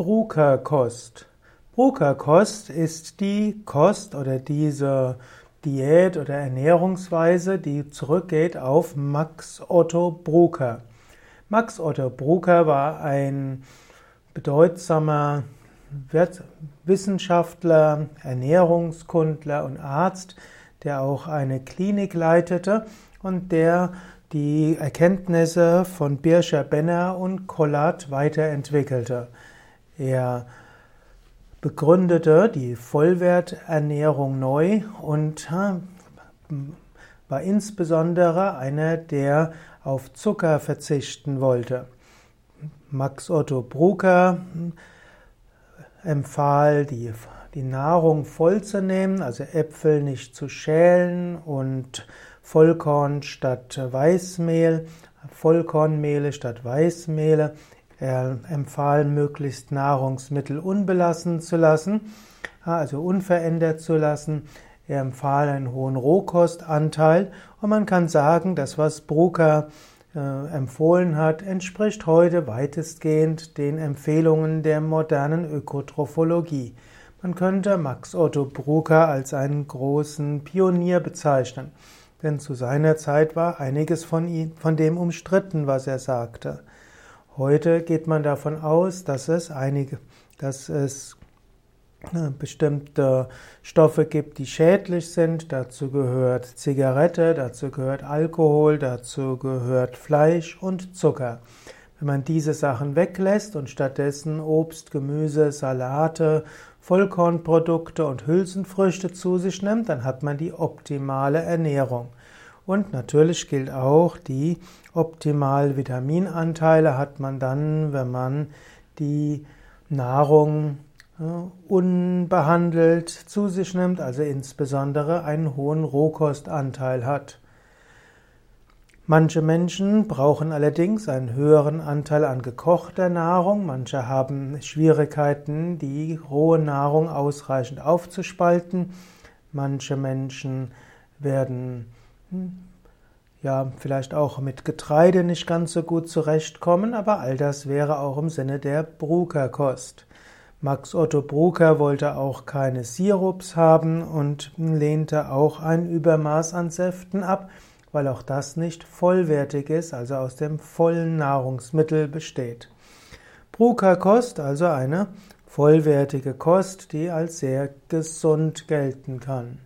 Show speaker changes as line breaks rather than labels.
Brukerkost. Brukerkost ist die Kost oder diese Diät oder Ernährungsweise, die zurückgeht auf Max Otto Bruker. Max Otto Bruker war ein bedeutsamer Wissenschaftler, Ernährungskundler und Arzt, der auch eine Klinik leitete und der die Erkenntnisse von Birscher Benner und Collat weiterentwickelte. Er begründete die Vollwerternährung neu und war insbesondere einer, der auf Zucker verzichten wollte. Max Otto Brucker empfahl, die, die Nahrung vollzunehmen, also Äpfel nicht zu schälen und Vollkorn statt Weißmehl, Vollkornmehle statt Weißmehle. Er empfahl, möglichst Nahrungsmittel unbelassen zu lassen, also unverändert zu lassen. Er empfahl einen hohen Rohkostanteil und man kann sagen, das, was Brucker äh, empfohlen hat, entspricht heute weitestgehend den Empfehlungen der modernen Ökotrophologie. Man könnte Max Otto Brucker als einen großen Pionier bezeichnen, denn zu seiner Zeit war einiges von, ihm, von dem umstritten, was er sagte. Heute geht man davon aus, dass es einige, dass es äh, bestimmte Stoffe gibt, die schädlich sind. Dazu gehört Zigarette, dazu gehört Alkohol, dazu gehört Fleisch und Zucker. Wenn man diese Sachen weglässt und stattdessen Obst, Gemüse, Salate, Vollkornprodukte und Hülsenfrüchte zu sich nimmt, dann hat man die optimale Ernährung. Und natürlich gilt auch, die optimalen Vitaminanteile hat man dann, wenn man die Nahrung unbehandelt zu sich nimmt, also insbesondere einen hohen Rohkostanteil hat. Manche Menschen brauchen allerdings einen höheren Anteil an gekochter Nahrung, manche haben Schwierigkeiten, die rohe Nahrung ausreichend aufzuspalten, manche Menschen werden ja vielleicht auch mit Getreide nicht ganz so gut zurechtkommen, aber all das wäre auch im Sinne der Brukerkost. Max Otto Brucker wollte auch keine Sirups haben und lehnte auch ein Übermaß an Säften ab, weil auch das nicht vollwertig ist, also aus dem vollen Nahrungsmittel besteht. Brucker-Kost, also eine vollwertige Kost, die als sehr gesund gelten kann.